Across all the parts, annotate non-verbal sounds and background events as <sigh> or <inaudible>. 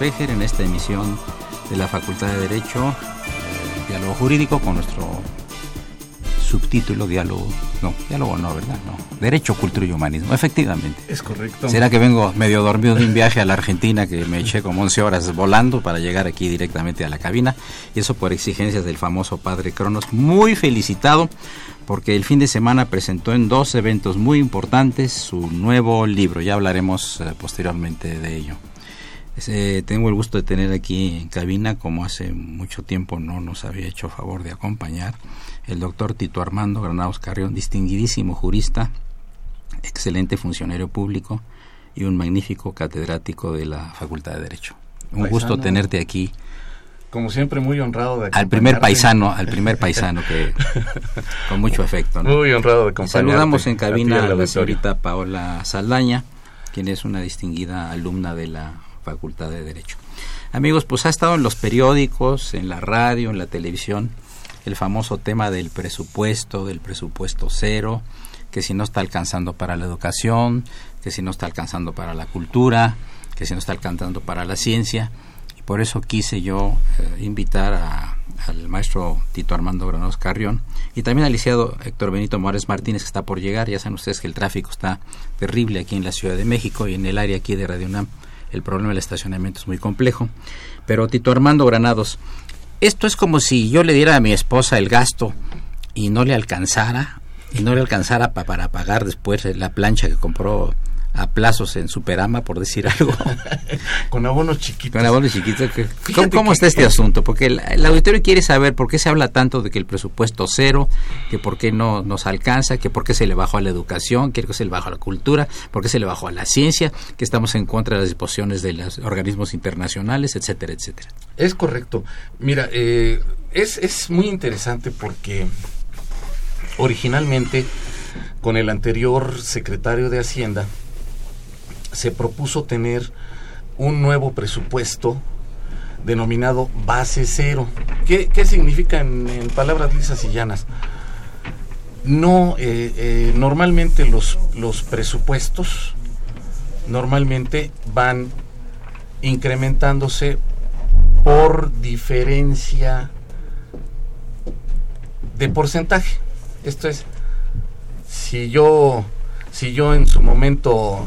En esta emisión de la Facultad de Derecho, eh, Diálogo Jurídico, con nuestro subtítulo Diálogo, no, Diálogo no, ¿verdad? No, Derecho, Cultura y Humanismo, efectivamente. Es correcto. ¿Será que vengo medio dormido de un viaje a la Argentina que me eché como 11 horas volando para llegar aquí directamente a la cabina? Y eso por exigencias del famoso padre Cronos, muy felicitado porque el fin de semana presentó en dos eventos muy importantes su nuevo libro, ya hablaremos eh, posteriormente de ello. Eh, tengo el gusto de tener aquí en cabina, como hace mucho tiempo no nos había hecho favor de acompañar, el doctor Tito Armando Granados Carrión, distinguidísimo jurista, excelente funcionario público y un magnífico catedrático de la Facultad de Derecho. Un gusto tenerte aquí. Como siempre, muy honrado de Al primer paisano, al primer paisano que con mucho afecto. Muy honrado de acompañarte. Saludamos en cabina a la señorita Paola Saldaña, quien es una distinguida alumna de la Facultad de Derecho. Amigos, pues ha estado en los periódicos, en la radio, en la televisión, el famoso tema del presupuesto, del presupuesto cero, que si no está alcanzando para la educación, que si no está alcanzando para la cultura, que si no está alcanzando para la ciencia. Y por eso quise yo eh, invitar al maestro Tito Armando Granados Carrión y también al licenciado Héctor Benito Morales Martínez que está por llegar. Ya saben ustedes que el tráfico está terrible aquí en la Ciudad de México y en el área aquí de Radio UNAM el problema del estacionamiento es muy complejo. Pero Tito Armando Granados, esto es como si yo le diera a mi esposa el gasto y no le alcanzara, y no le alcanzara para pagar después la plancha que compró a plazos en Superama, por decir algo. <laughs> Con abonos chiquitos. Con abonos chiquitos. ¿Cómo, está este asunto? Porque el, auditorio quiere saber por qué se habla tanto de que el presupuesto cero, que por qué no nos alcanza, que por qué se le bajó a la educación, que se le bajó a la cultura, por qué se le bajó a la ciencia, que estamos en contra de las disposiciones de los organismos internacionales, etcétera, etcétera. Es correcto. Mira, eh, es, es muy interesante porque originalmente con el anterior secretario de Hacienda, se propuso tener un nuevo presupuesto denominado base cero. ¿Qué, significa en, palabras lisas y llanas? No, eh, eh, normalmente los, los presupuestos normalmente van incrementándose por diferencia de porcentaje. Esto es, si yo, si yo en su momento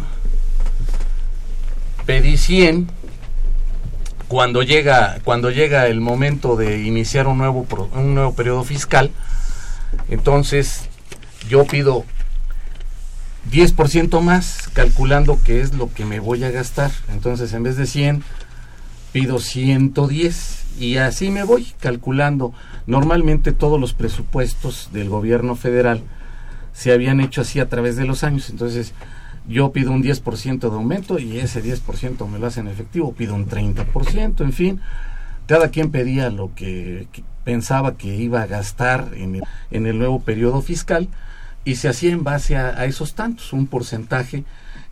pedí 100 cuando llega cuando llega el momento de iniciar un nuevo un nuevo periodo fiscal entonces yo pido 10% más calculando que es lo que me voy a gastar. Entonces en vez de 100 pido 110 y así me voy calculando. Normalmente todos los presupuestos del gobierno federal se habían hecho así a través de los años, entonces yo pido un 10% de aumento y ese 10% me lo hacen efectivo, pido un 30%, en fin, cada quien pedía lo que, pensaba que iba a gastar en el, en el, nuevo periodo fiscal y se hacía en base a, esos tantos, un porcentaje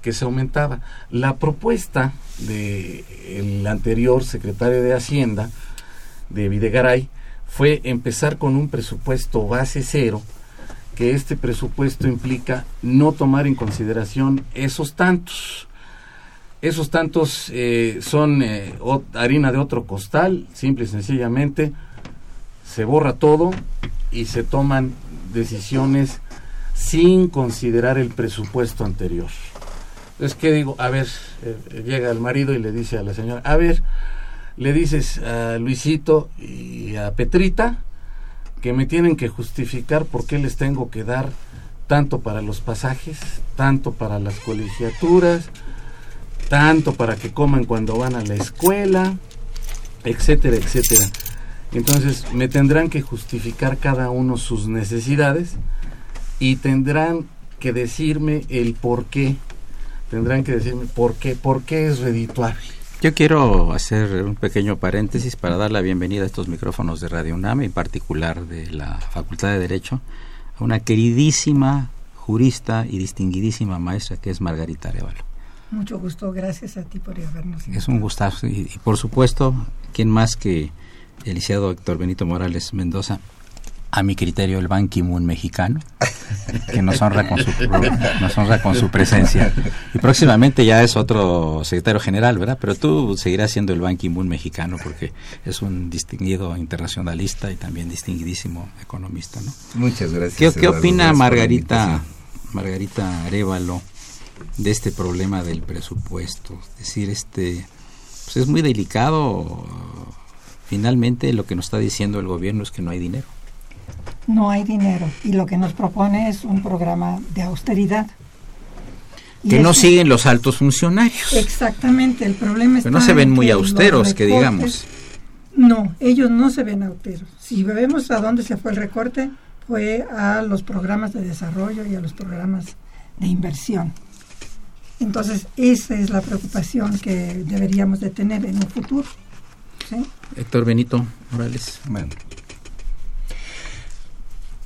que se aumentaba. La propuesta del el anterior secretario de Hacienda, de Videgaray, fue empezar con un presupuesto base cero, que este presupuesto implica no tomar en consideración esos tantos. Esos tantos eh, son eh, harina de otro costal, simple y sencillamente se borra todo y se toman decisiones sin considerar el presupuesto anterior. Entonces, ¿qué digo? A ver, eh, llega el marido y le dice a la señora, a ver, le dices a Luisito y a Petrita, que me tienen que justificar por qué les tengo que dar tanto para los pasajes, tanto para las colegiaturas, tanto para que coman cuando van a la escuela, etcétera, etcétera. Entonces me tendrán que justificar cada uno sus necesidades y tendrán que decirme el por qué. Tendrán que decirme por qué, por qué es redituable. Yo quiero hacer un pequeño paréntesis para dar la bienvenida a estos micrófonos de Radio UNAM, en particular de la Facultad de Derecho, a una queridísima jurista y distinguidísima maestra que es Margarita Arevalo. Mucho gusto, gracias a ti por habernos Es un gustazo y, y, por supuesto, ¿quién más que el licenciado Héctor Benito Morales Mendoza, a mi criterio, el Ban Ki-moon mexicano, que nos honra, con su, nos honra con su presencia. Y próximamente ya es otro secretario general, ¿verdad? Pero tú seguirás siendo el Ban Ki-moon mexicano porque es un distinguido internacionalista y también distinguidísimo economista, ¿no? Muchas gracias. ¿Qué, opina Margarita, Margarita Arevalo de este problema del presupuesto? Es decir, este, pues es muy delicado. Finalmente lo que nos está diciendo el gobierno es que no hay dinero no hay dinero y lo que nos propone es un programa de austeridad. Que no siguen los altos funcionarios. Exactamente, el problema es que no se ven muy austeros, que digamos. No, ellos no se ven austeros. Si vemos a dónde se fue el recorte, fue a los programas de desarrollo y a los programas de inversión. Entonces, esa es la preocupación que deberíamos de tener en un futuro. Héctor Benito Morales. Bueno,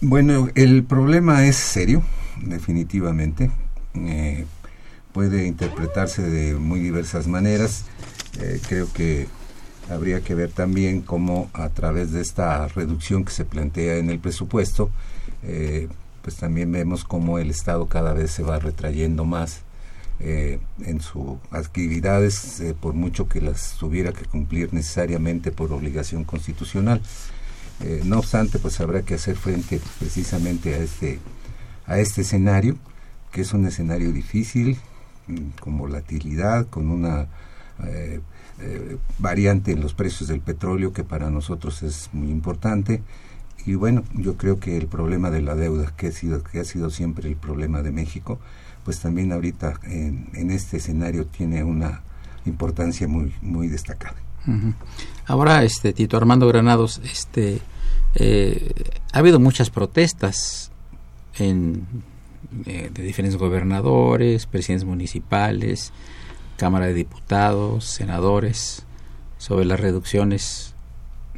bueno, el problema es serio, definitivamente. Eh, puede interpretarse de muy diversas maneras. Eh, creo que habría que ver también cómo a través de esta reducción que se plantea en el presupuesto, eh, pues también vemos cómo el Estado cada vez se va retrayendo más en sus actividades, por mucho que las tuviera que cumplir necesariamente por obligación constitucional. Eh, no obstante, pues habrá que hacer frente precisamente a este, a este escenario, que es un escenario difícil, mm, con volatilidad, con una eh, eh, variante en los precios del petróleo que para nosotros es muy importante. Y bueno, yo creo que el problema de la deuda, que ha sido, que ha sido siempre el problema de México, pues también ahorita en, en este escenario tiene una importancia muy, muy destacada. Ahora, este Tito Armando Granados, este, eh, ha habido muchas protestas en, de diferentes gobernadores, presidentes municipales, Cámara de Diputados, senadores, sobre las reducciones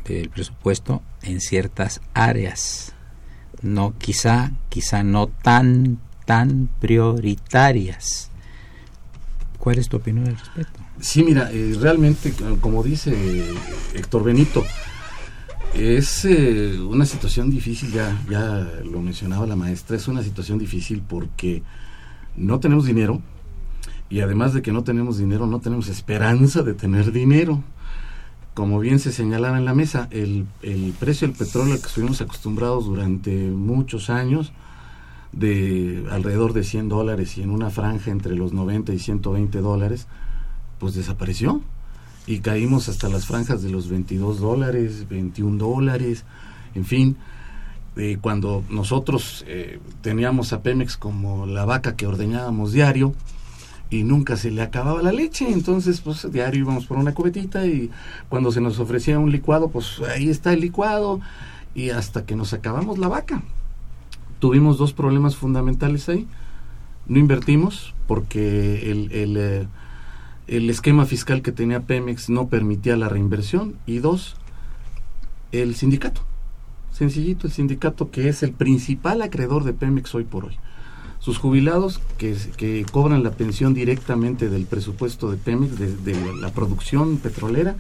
del presupuesto en ciertas áreas, no quizá, quizá no tan, tan prioritarias. ¿Cuál es tu opinión al respecto? Sí, mira, eh, realmente, como dice Héctor Benito, es eh, una situación difícil, ya, ya lo mencionaba la maestra, es una situación difícil porque no tenemos dinero y además de que no tenemos dinero, no tenemos esperanza de tener dinero. Como bien se señalaba en la mesa, el, el precio del petróleo al que estuvimos acostumbrados durante muchos años, de alrededor de 100 dólares y en una franja entre los 90 y 120 dólares, pues desapareció y caímos hasta las franjas de los 22 dólares, 21 dólares, en fin. Eh, cuando nosotros eh, teníamos a Pemex como la vaca que ordeñábamos diario, y nunca se le acababa la leche, entonces pues diario íbamos por una cubetita y cuando se nos ofrecía un licuado, pues ahí está el licuado y hasta que nos acabamos la vaca. Tuvimos dos problemas fundamentales ahí. No invertimos porque el, el, eh, el esquema fiscal que tenía Pemex no permitía la reinversión y dos, el sindicato. Sencillito, el sindicato que es el principal acreedor de Pemex hoy por hoy sus jubilados que, que cobran la pensión directamente del presupuesto de Pemex, de, la producción petrolera,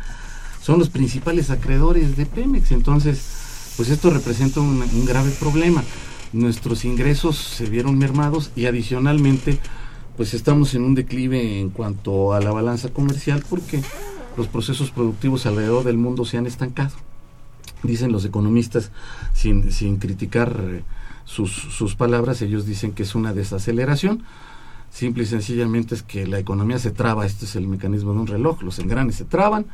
son los principales acreedores de Pemex. Entonces, pues esto representa un, un grave problema. Nuestros ingresos se vieron mermados y adicionalmente, pues estamos en un declive en cuanto a la balanza comercial porque los procesos productivos alrededor del mundo se han estancado. Dicen los economistas, sin, sin criticar eh, sus, sus palabras, ellos dicen que es una desaceleración. Simple y sencillamente es que la economía se traba, este es el mecanismo de un reloj, los engranes se traban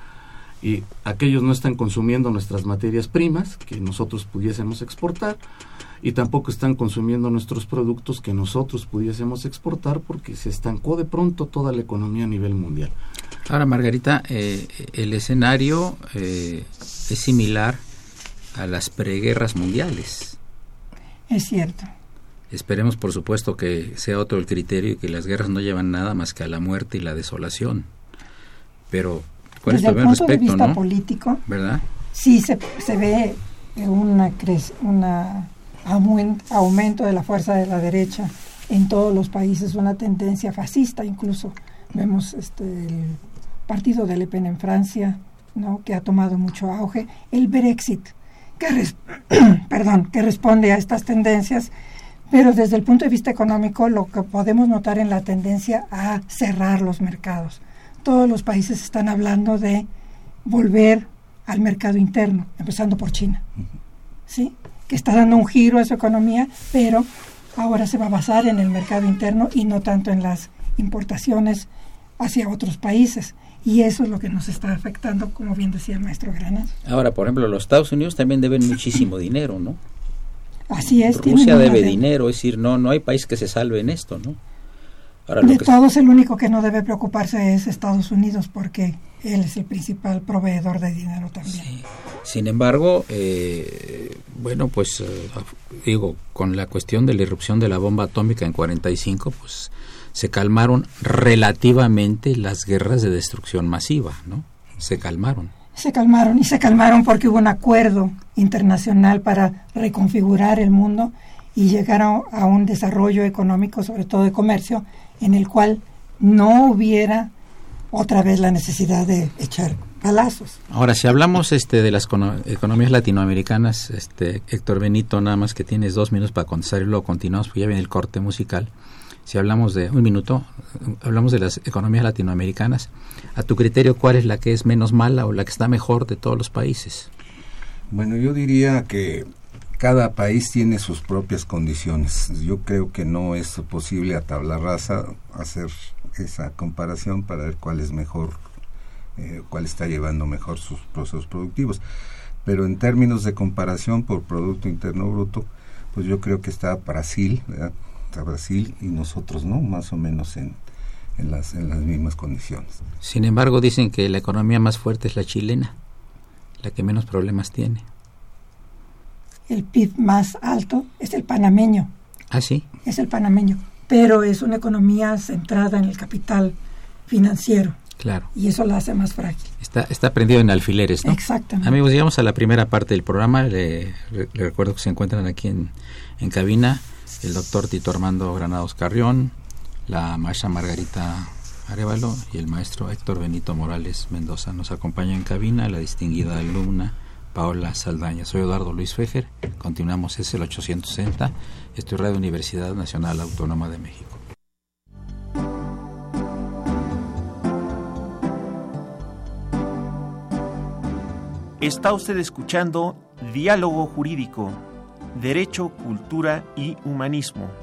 y aquellos no están consumiendo nuestras materias primas que nosotros pudiésemos exportar y tampoco están consumiendo nuestros productos que nosotros pudiésemos exportar porque se estancó de pronto toda la economía a nivel mundial. Ahora, Margarita, eh, el escenario eh, es similar a las preguerras mundiales. Es cierto. Esperemos, por supuesto, que sea otro el criterio y que las guerras no llevan nada más que a la muerte y la desolación. Pero, ¿cuál Desde es tu el punto de vista político, ¿verdad? Sí se, se ve una, una aumento de la fuerza de la derecha en todos los países, una tendencia fascista incluso. Vemos este, el partido de Le Pen en Francia, ¿no? que ha tomado mucho auge, el Brexit, que, <clears throat> perdón, que responde a estas tendencias, pero desde el punto de vista económico lo que podemos notar en la tendencia a cerrar los mercados. Todos los países están hablando de volver al mercado interno, empezando por China, ¿sí? que está dando un giro a su economía, pero ahora se va a basar en el mercado interno y no tanto en las importaciones hacia otros países. Y eso es lo que nos está afectando, como bien decía el maestro Granada. Ahora, por ejemplo, los Estados Unidos también deben muchísimo dinero, ¿no? Así es. Rusia debe dinero, es decir, no, no hay país que se salve en esto, ¿no? De todos, el único que no debe preocuparse es Estados Unidos, porque él es el principal proveedor de dinero también. Sin embargo, eh, bueno, pues eh, digo, con la cuestión de la irrupción de la bomba atómica en 45, pues se calmaron relativamente las guerras de destrucción masiva, ¿no? Se calmaron. Se calmaron y se calmaron porque hubo un acuerdo internacional para reconfigurar el mundo y llegar a, un desarrollo económico, sobre todo de comercio, en el cual no hubiera otra vez la necesidad de echar palazos. Ahora, si hablamos este de las economías latinoamericanas, este Héctor Benito, nada más que tienes dos minutos para contestar y luego continuamos, pues ya viene el corte musical si hablamos de un minuto, hablamos de las economías latinoamericanas, a tu criterio, ¿cuál es la que es menos mala o la que está mejor de todos los países? Bueno, yo diría que cada país tiene sus propias condiciones. Yo creo que no es posible a tabla rasa hacer esa comparación para ver cuál es mejor, eh, cuál está llevando mejor sus procesos productivos. Pero en términos de comparación por Producto Interno Bruto, pues yo creo que está Brasil, ¿verdad? Brasil y nosotros, ¿no? Más o menos en las mismas condiciones. Sin embargo, dicen que la economía más fuerte es la chilena, la que menos problemas tiene. El PIB más alto es el panameño. Ah, sí. Es el panameño, pero es una economía centrada en el capital financiero. Claro. Y eso la hace más frágil. Está, está prendido en alfileres, ¿no? Exactamente. Amigos, llegamos a la primera parte del programa. Le, recuerdo que se encuentran aquí en, en cabina el doctor Tito Armando Granados Carrión, la maestra Margarita Arevalo y el maestro Héctor Benito Morales Mendoza. Nos acompaña en cabina la distinguida alumna Paola Saldaña. Soy Eduardo Luis Fejer. Continuamos, es el 860. Estoy Radio Universidad Nacional Autónoma de México. Está usted escuchando Diálogo Jurídico Derecho, Cultura y Humanismo.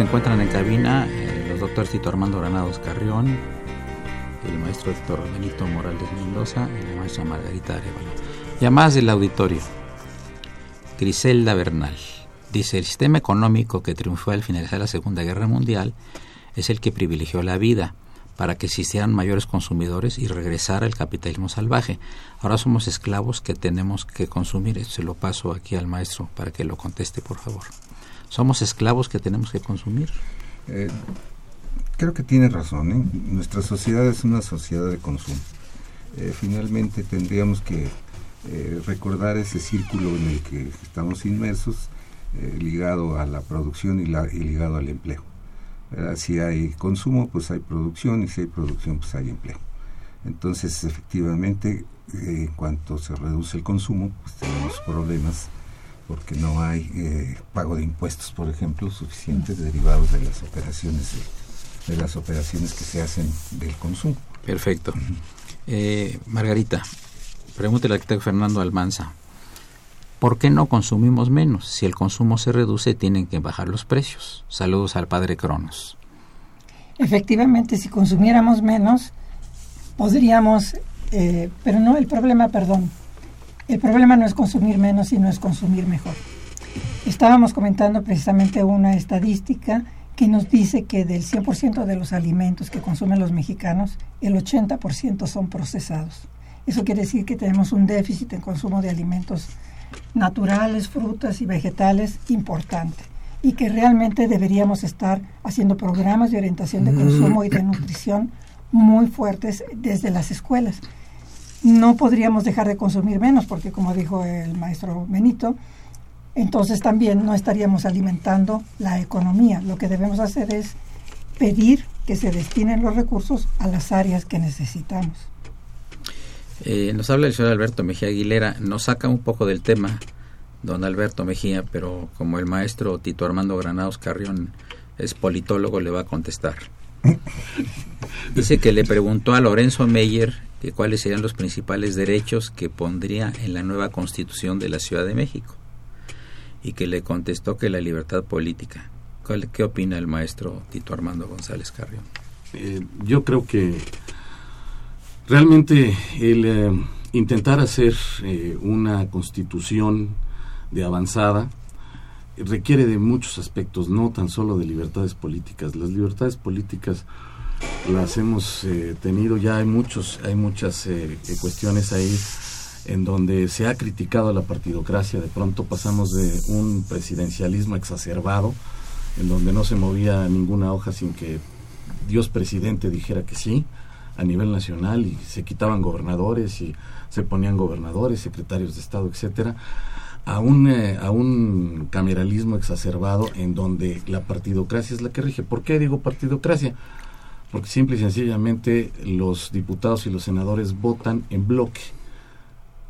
Se encuentran en cabina eh, los doctores Tito Armando Granados Carrión, el maestro doctor Benito Morales Mendoza y la maestra Margarita Arevalo. Llamadas del auditorio. Griselda Bernal. Dice, el sistema económico que triunfó al finalizar la Segunda Guerra Mundial es el que privilegió la vida para que existieran mayores consumidores y regresara el capitalismo salvaje. Ahora somos esclavos que tenemos que consumir. Se lo paso aquí al maestro para que lo conteste, por favor. ¿Somos esclavos que tenemos que consumir? Eh, creo que tiene razón. ¿eh? Nuestra sociedad es una sociedad de consumo. Eh, finalmente tendríamos que recordar ese círculo en el que estamos inmersos, ligado a la producción y, la, y ligado al empleo. Si hay consumo, pues hay producción, y si hay producción, pues hay empleo. Entonces, efectivamente, en cuanto se reduce el consumo, pues tenemos problemas porque no hay eh, pago de impuestos, por ejemplo, suficientes derivados de las operaciones de, de las operaciones que se hacen del consumo. Perfecto. Eh, Margarita, pregúntele al arquitecto Fernando Almanza. ¿Por qué no consumimos menos? Si el consumo se reduce, tienen que bajar los precios. Saludos al padre Cronos. Efectivamente, si consumiéramos menos, podríamos, eh, pero no, el problema, perdón, el problema no es consumir menos, sino es consumir mejor. Estábamos comentando precisamente una estadística que nos dice que del 100% de los alimentos que consumen los mexicanos, el 80% son procesados. Eso quiere decir que tenemos un déficit en consumo de alimentos naturales, frutas y vegetales importante y que realmente deberíamos estar haciendo programas de orientación de consumo y de nutrición muy fuertes desde las escuelas. No podríamos dejar de consumir menos porque, como dijo el maestro Benito, entonces también no estaríamos alimentando la economía. Lo que debemos hacer es pedir que se destinen los recursos a las áreas que necesitamos. Eh, nos habla el señor Alberto Mejía Aguilera, nos saca un poco del tema, don Alberto Mejía, pero como el maestro Tito Armando Granados Carrión es politólogo, le va a contestar. <laughs> Dice que le preguntó a Lorenzo Meyer que cuáles serían los principales derechos que pondría en la nueva constitución de la Ciudad de México y que le contestó que la libertad política. ¿Cuál- ¿Qué opina el maestro Tito Armando González Carrión? Eh, yo creo que realmente el eh, intentar hacer eh, una constitución de avanzada requiere de muchos aspectos, no tan solo de libertades políticas. Las libertades políticas las hemos eh, tenido ya hay muchos hay muchas eh, eh, cuestiones ahí en donde se ha criticado la partidocracia de pronto pasamos de un presidencialismo exacerbado en donde no se movía ninguna hoja sin que Dios presidente dijera que sí a nivel nacional y se quitaban gobernadores y se ponían gobernadores, secretarios de Estado, etcétera, a un, eh, a un cameralismo exacerbado en donde la partidocracia es la que rige. ¿Por qué digo partidocracia? Porque simple y sencillamente los diputados y los senadores votan en bloque.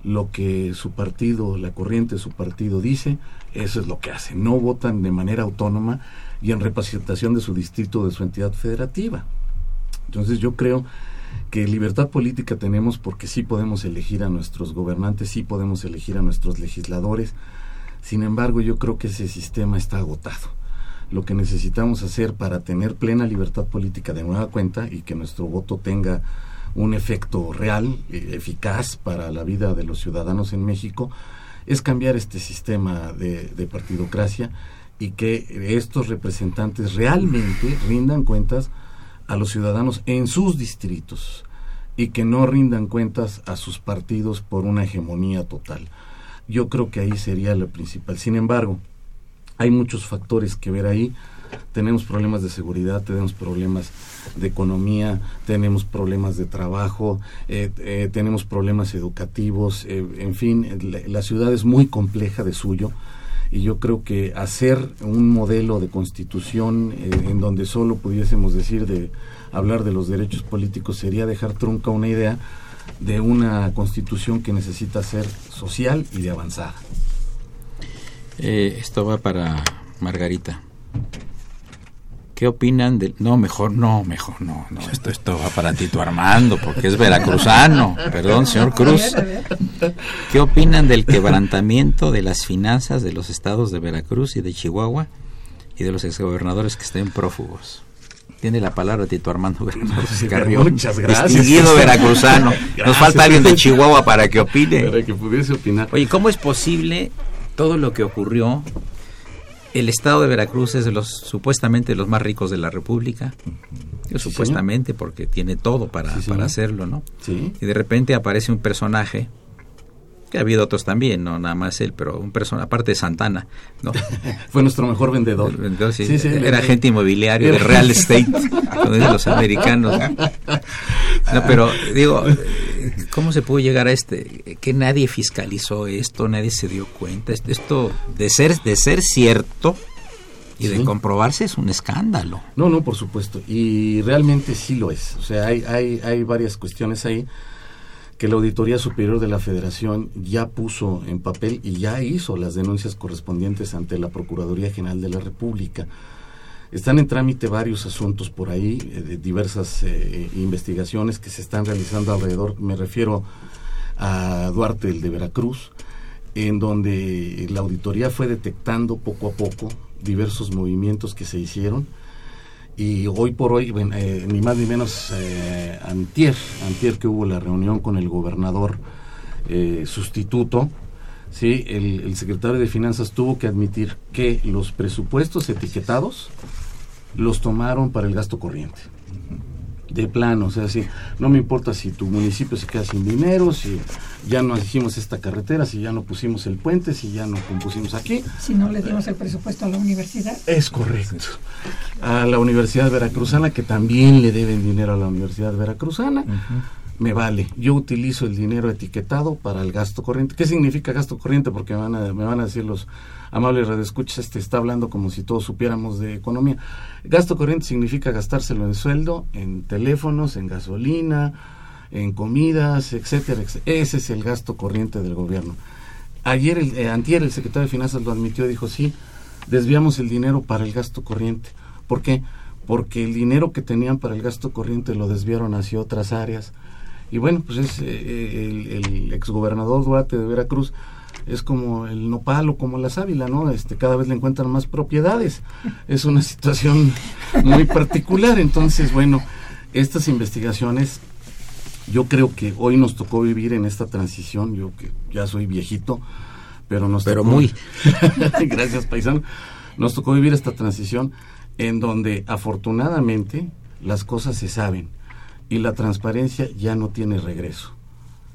Lo que su partido, la corriente de su partido dice, eso es lo que hacen. No votan de manera autónoma y en representación de su distrito, de su entidad federativa. Entonces yo creo que libertad política tenemos porque sí podemos elegir a nuestros gobernantes, sí podemos elegir a nuestros legisladores. Sin embargo, yo creo que ese sistema está agotado. Lo que necesitamos hacer para tener plena libertad política de nueva cuenta y que nuestro voto tenga un efecto real, eh, eficaz para la vida de los ciudadanos en México, es cambiar este sistema de, de partidocracia y que estos representantes realmente rindan cuentas a los ciudadanos en sus distritos y que no rindan cuentas a sus partidos por una hegemonía total. Yo creo que ahí sería lo principal. Sin embargo, hay muchos factores que ver ahí. Tenemos problemas de seguridad, tenemos problemas de economía, tenemos problemas de trabajo, eh, eh, tenemos problemas educativos, eh, en fin, la, la ciudad es muy compleja de suyo y yo creo que hacer un modelo de constitución en donde solo pudiésemos decir de hablar de los derechos políticos sería dejar trunca una idea de una constitución que necesita ser social y de avanzada. Eh, esto va para Margarita. ¿Qué opinan del.? No, mejor no, mejor no. no esto, esto va para Tito Armando, porque es veracruzano. Perdón, señor Cruz. ¿Qué opinan del quebrantamiento de las finanzas de los estados de Veracruz y de Chihuahua y de los exgobernadores que estén prófugos. Tiene la palabra Tito Armando Granados Carrión. Muchas gracias. Distinguido veracruzano. Nos falta alguien de <laughs> Chihuahua para que opine. Para que pudiese opinar. Oye, ¿cómo es posible todo lo que ocurrió? El estado de Veracruz es de los supuestamente los más ricos de la República. Sí, supuestamente porque tiene todo para, Sí, para hacerlo, ¿no? Sí. Y de repente aparece un personaje que ha habido otros también, no nada más él, pero un personaje aparte de Santana, ¿no? <laughs> Fue nuestro mejor vendedor. Vendedor, sí, Sí, sí, era agente inmobiliario de real estate, como dicen los americanos. No, pero digo, ¿cómo se pudo llegar a este? Que nadie fiscalizó esto, nadie se dio cuenta. Esto, de ser de ser cierto y de comprobarse es un escándalo. No, no, por supuesto. Y realmente sí lo es. O sea, hay, hay, hay varias cuestiones ahí que la Auditoría Superior de la Federación ya puso en papel y ya hizo las denuncias correspondientes ante la Procuraduría General de la República. Están en trámite varios asuntos por ahí, eh, de diversas eh, investigaciones que se están realizando alrededor. Me refiero a Duarte, el de Veracruz, en donde la auditoría fue detectando poco a poco diversos movimientos que se hicieron y hoy por hoy, eh, ni más ni menos eh, antier, antier que hubo la reunión con el gobernador eh, sustituto, sí, el secretario de Finanzas tuvo que admitir que los presupuestos etiquetados los tomaron para el gasto corriente. De plano, o sea, sí, no me importa si tu municipio se queda sin dinero, si ya no hicimos esta carretera, si ya no pusimos el puente, si ya no compusimos aquí, Si no le dimos el presupuesto a la universidad. es correcto. A la Universidad Veracruzana, que también le deben dinero a la Universidad Veracruzana, me vale. Yo utilizo el dinero etiquetado para el gasto corriente. ¿Qué significa gasto corriente? Porque me van a, me van a decir los amables radioescuchas, este está hablando como si todos supiéramos de economía. Gasto corriente significa gastárselo en sueldo, en teléfonos, en gasolina, en comidas, etcétera, etcétera. Ese es el gasto corriente del gobierno. Ayer, el, eh, antier, el secretario de Finanzas lo admitió, dijo, sí, desviamos el dinero para el gasto corriente. ¿Por qué? Porque el dinero que tenían para el gasto corriente lo desviaron hacia otras áreas. Y bueno, pues es eh, el, el exgobernador Duarte de Veracruz es como el nopal o como la sábila, ¿no? Este, cada vez le encuentran más propiedades. <laughs> Es una situación muy particular. Entonces, bueno, estas investigaciones, yo creo que hoy nos tocó vivir en esta transición. Yo que ya soy viejito, pero nos Pero tocó- muy. <laughs> Gracias, paisano. Nos tocó vivir esta transición en donde afortunadamente las cosas se saben y la transparencia ya no tiene regreso.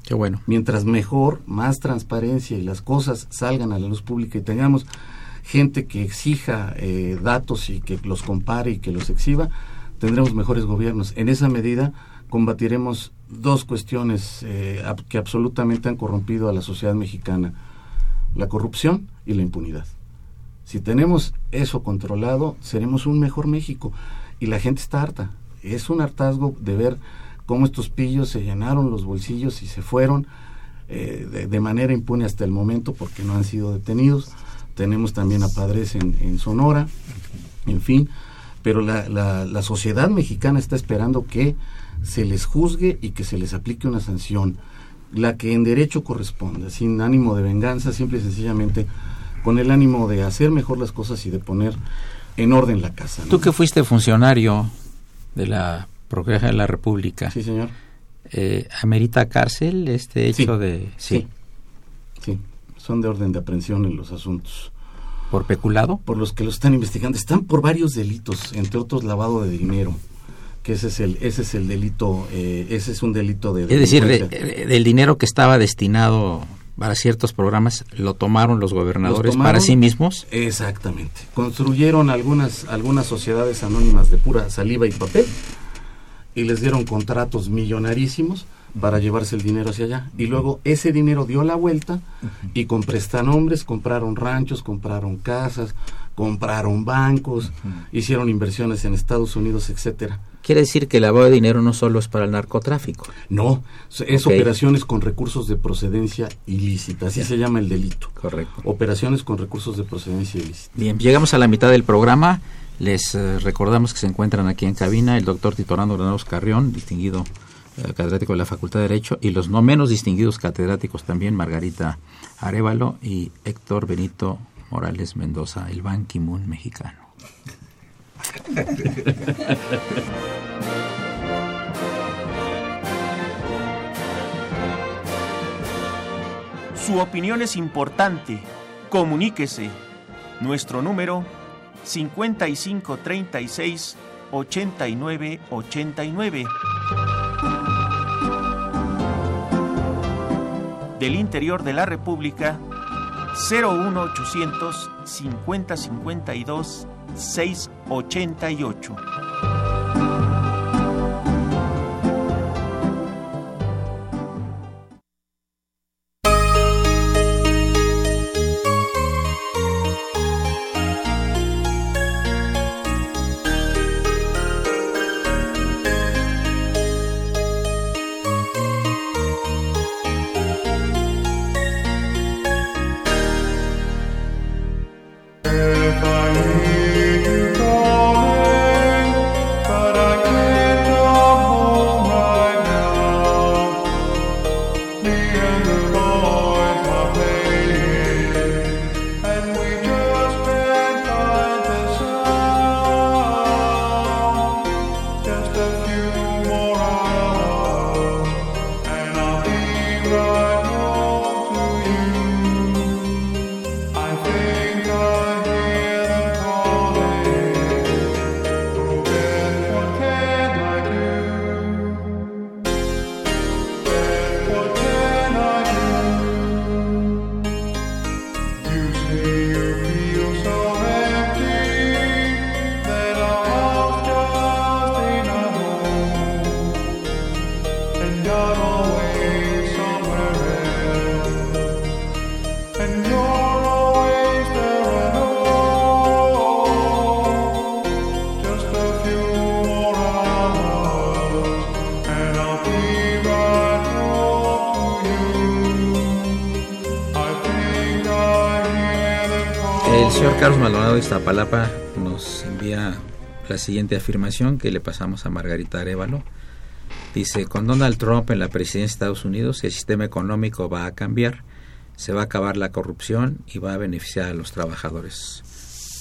Qué bueno. Mientras mejor, más transparencia y las cosas salgan a la luz pública y tengamos gente que exija eh, datos y que los compare y que los exhiba, tendremos mejores gobiernos. En esa medida combatiremos dos cuestiones eh, que absolutamente han corrompido a la sociedad mexicana, la corrupción y la impunidad. Si tenemos eso controlado, seremos un mejor México. Y la gente está harta. Es un hartazgo de ver cómo estos pillos se llenaron los bolsillos y se fueron eh, de, manera impune hasta el momento porque no han sido detenidos. Tenemos también a padres en, Sonora, en fin. Pero la, la, la sociedad mexicana está esperando que se les juzgue y que se les aplique una sanción, la que en derecho corresponda, sin ánimo de venganza, simple y sencillamente con el ánimo de hacer mejor las cosas y de poner en orden la casa. ¿no? Tú que fuiste funcionario de la Procuraduría de la República, Sí, señor. eh, ¿amerita cárcel este hecho Sí, de... Sí. Sí, son de orden de aprehensión en los asuntos. ¿Por peculado? Por los que lo están investigando, están por varios delitos, entre otros lavado de dinero, que ese es el, ese es el delito, eh, ese es un delito de... Es decir, de- del dinero que estaba destinado para ciertos programas, lo tomaron los gobernadores tomaron. para sí mismos. Exactamente. Construyeron algunas, algunas sociedades anónimas de pura saliva y papel y les dieron contratos millonarísimos para llevarse el dinero hacia allá. Y luego ese dinero dio la vuelta y con prestanombres compraron ranchos, compraron casas, compraron bancos, hicieron inversiones en Estados Unidos, etcétera. Quiere decir que el lavado de dinero no solo es para el narcotráfico. No, es operaciones con recursos de procedencia ilícita, así se llama el delito. Correcto. Operaciones con recursos de procedencia ilícita. Bien, llegamos a la mitad del programa. Les eh, recordamos que se encuentran aquí en cabina el doctor Tito Orlando Granados Carrión, distinguido eh, catedrático de la Facultad de Derecho, y los no menos distinguidos catedráticos también, Margarita Arevalo y Héctor Benito Morales Mendoza, el Ban Ki-moon mexicano. Su opinión es importante. Comuníquese. Nuestro número 5536 8989. Del interior de la República 01800 5052 688. Iztapalapa nos envía la siguiente afirmación que le pasamos a Margarita Arevalo. Dice, con Donald Trump en la presidencia de Estados Unidos el sistema económico va a cambiar, se va a acabar la corrupción y va a beneficiar a los trabajadores.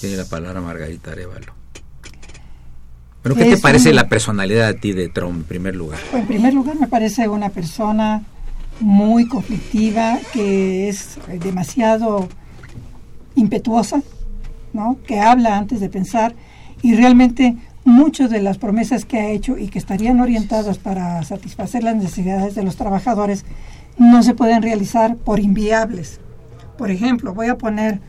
Tiene la palabra Margarita Arevalo. Pero ¿qué te parece la personalidad a ti de Trump en primer lugar? Pues, en primer lugar me parece una persona muy conflictiva, que es demasiado impetuosa, que habla antes de pensar y realmente muchas de las promesas que ha hecho y que estarían orientadas para satisfacer las necesidades de los trabajadores no se pueden realizar por inviables. Por ejemplo, voy a poner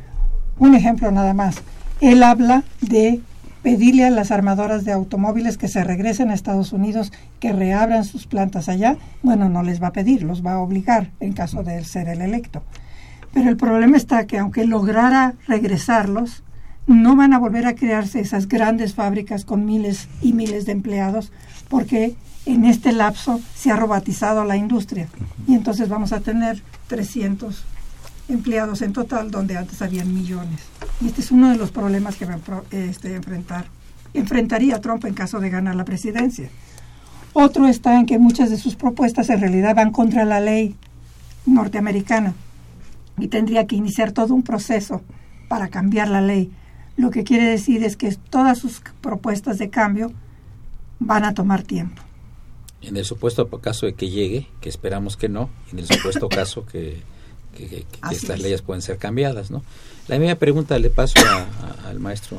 un ejemplo nada más. Él habla de pedirle a las armadoras de automóviles que se regresen a Estados Unidos, que reabran sus plantas allá. Bueno, no les va a pedir, los va a obligar en caso de él ser el electo. Pero el problema está que aunque lograra regresarlos, no van a volver a crearse esas grandes fábricas con miles y miles de empleados porque en este lapso se ha robotizado la industria y entonces vamos a tener 300 empleados en total donde antes habían millones. Y este es uno de los problemas que va a este, enfrentar, enfrentaría Trump en caso de ganar la presidencia. Otro está en que muchas de sus propuestas en realidad van contra la ley norteamericana y tendría que iniciar todo un proceso para cambiar la ley lo que quiere decir es que todas sus propuestas de cambio van a tomar tiempo. En el supuesto caso de que llegue, que esperamos que no, en el supuesto <coughs> caso que, estas leyes pueden ser cambiadas, ¿no? La misma pregunta le paso al maestro.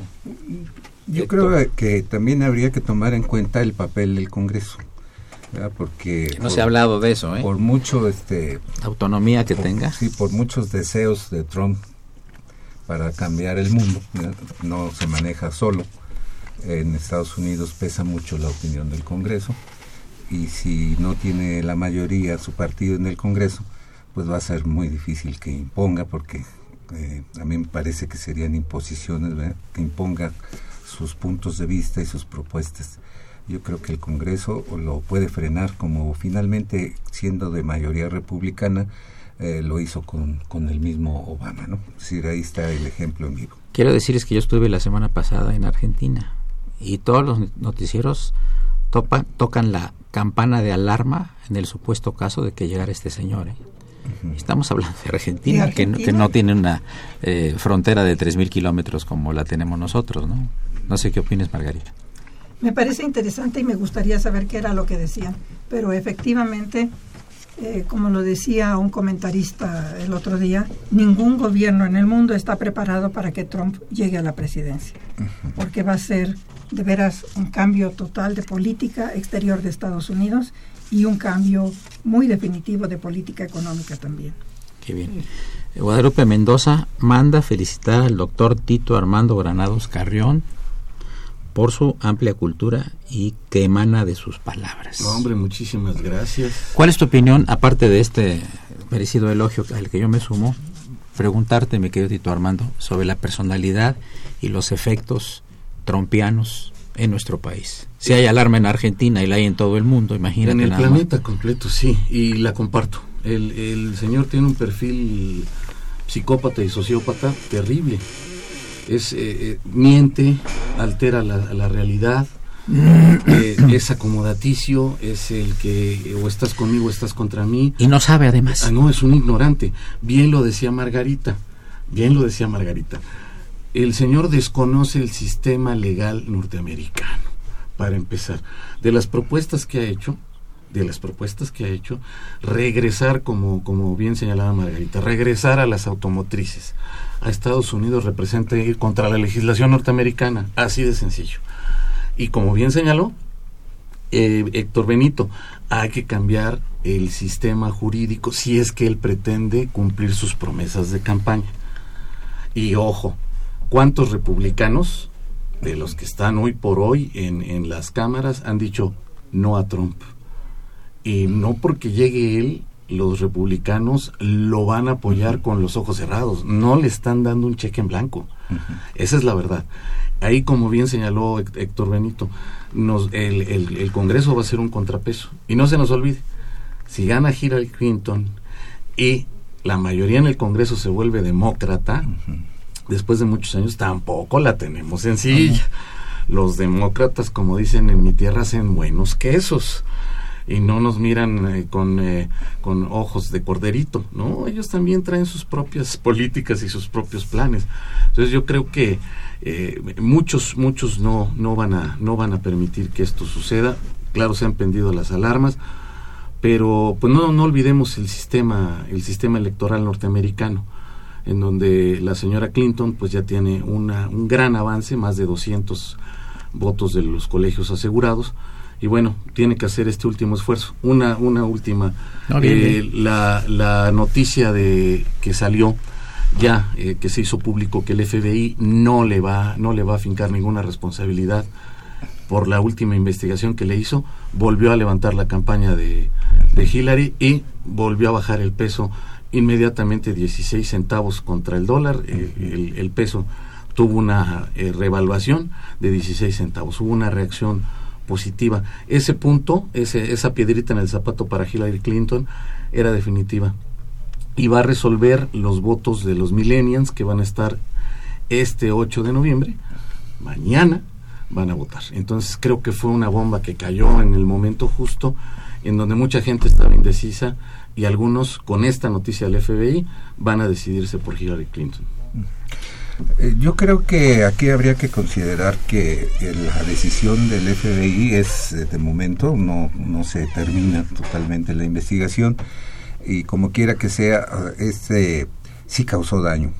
Yo creo que también habría que tomar en cuenta el papel del Congreso. porque no se ha hablado de eso ¿eh? por mucho este autonomía que tenga sí por muchos deseos de Trump para cambiar el mundo, no se maneja solo. En Estados Unidos pesa mucho la opinión del Congreso y si no tiene la mayoría su partido en el Congreso, pues va a ser muy difícil que imponga porque eh, a mí me parece que serían imposiciones que imponga sus puntos de vista y sus propuestas. Yo creo que el Congreso lo puede frenar como finalmente siendo de mayoría republicana eh, lo hizo con, con, el mismo Obama, ¿no? Es ahí está el ejemplo en vivo. Quiero decirles que yo estuve la semana pasada en Argentina y todos los noticieros topan, tocan la campana de alarma en el supuesto caso de que llegara este señor. ¿eh? Estamos hablando de Argentina, Que, no, que, no, tiene una eh, frontera de 3.000 kilómetros como la tenemos nosotros, ¿no? No sé qué opinas, Margarita. Me parece interesante y me gustaría saber qué era lo que decían, pero efectivamente, eh, como lo decía un comentarista el otro día, ningún gobierno en el mundo está preparado para que Trump llegue a la presidencia, porque va a ser de veras un cambio total de política exterior de Estados Unidos y un cambio muy definitivo de política económica también. Qué bien. Guadalupe Mendoza manda felicitar al doctor Tito Armando Granados Carrión por su amplia cultura y que emana de sus palabras. hombre, muchísimas gracias. ¿Cuál es tu opinión, aparte de este merecido elogio al que yo me sumo, preguntarte, mi querido Tito Armando, sobre la personalidad y los efectos trompianos en nuestro país? Si hay alarma en Argentina y la hay en todo el mundo, imagínate. En el planeta completo, sí, y la comparto. El, el señor tiene un perfil psicópata y sociópata terrible es eh, eh, miente, altera la, realidad, <clears throat> eh, es acomodaticio, es el que o estás conmigo o estás contra mí. Y no sabe además. Ah, no, es un ignorante. Bien lo decía Margarita, bien lo decía Margarita. El señor desconoce el sistema legal norteamericano, para empezar. De las propuestas que ha hecho, de las propuestas que ha hecho, regresar, como, como bien señalaba Margarita, regresar a las automotrices, a Estados Unidos representa contra la legislación norteamericana, así de sencillo. Y como bien señaló eh, Héctor Benito, hay que cambiar el sistema jurídico si es que él pretende cumplir sus promesas de campaña. Y ojo, ¿cuántos republicanos de los que están hoy por hoy en, en las cámaras han dicho no a Trump? Y no porque llegue él los republicanos lo van a apoyar con los ojos cerrados, no le están dando un cheque en blanco. Esa es la verdad. Ahí, como bien señaló Héctor Benito, nos, el, el, Congreso va a ser un contrapeso. Y no se nos olvide, si gana Hillary Clinton y la mayoría en el Congreso se vuelve demócrata, después de muchos años tampoco la tenemos sencilla. Los demócratas, como dicen en mi tierra, hacen buenos quesos y no nos miran eh, con, eh, con ojos de corderito, ¿no? Ellos también traen sus propias políticas y sus propios planes. Entonces yo creo que eh, muchos, muchos no, no, van a, no van a permitir que esto suceda. Claro, se han pendido las alarmas, pero pues no, no olvidemos el sistema, el sistema electoral norteamericano en donde la señora Clinton pues ya tiene una, un gran avance, más de 200 votos de los colegios asegurados, y bueno, tiene que hacer este último esfuerzo. Una, una última, eh, La, la noticia de que salió ya, eh, que se hizo público que el FBI no le va, no le va a fincar ninguna responsabilidad por la última investigación que le hizo, volvió a levantar la campaña de, de Hillary y volvió a bajar el peso inmediatamente 16 centavos contra el dólar, eh, el, peso tuvo una revaluación de 16 centavos, hubo una reacción positiva. Ese punto, ese, esa piedrita en el zapato para Hillary Clinton era definitiva. Y va a resolver los votos de los millennials que van a estar este 8 de noviembre. Mañana van a votar. Entonces creo que fue una bomba que cayó en el momento justo, en donde mucha gente estaba indecisa y algunos con esta noticia del FBI van a decidirse por Hillary Clinton. Eh, yo creo que aquí habría que considerar que la decisión del FBI es eh, de momento, no, no se termina totalmente la investigación y como quiera que sea, este sí causó daño.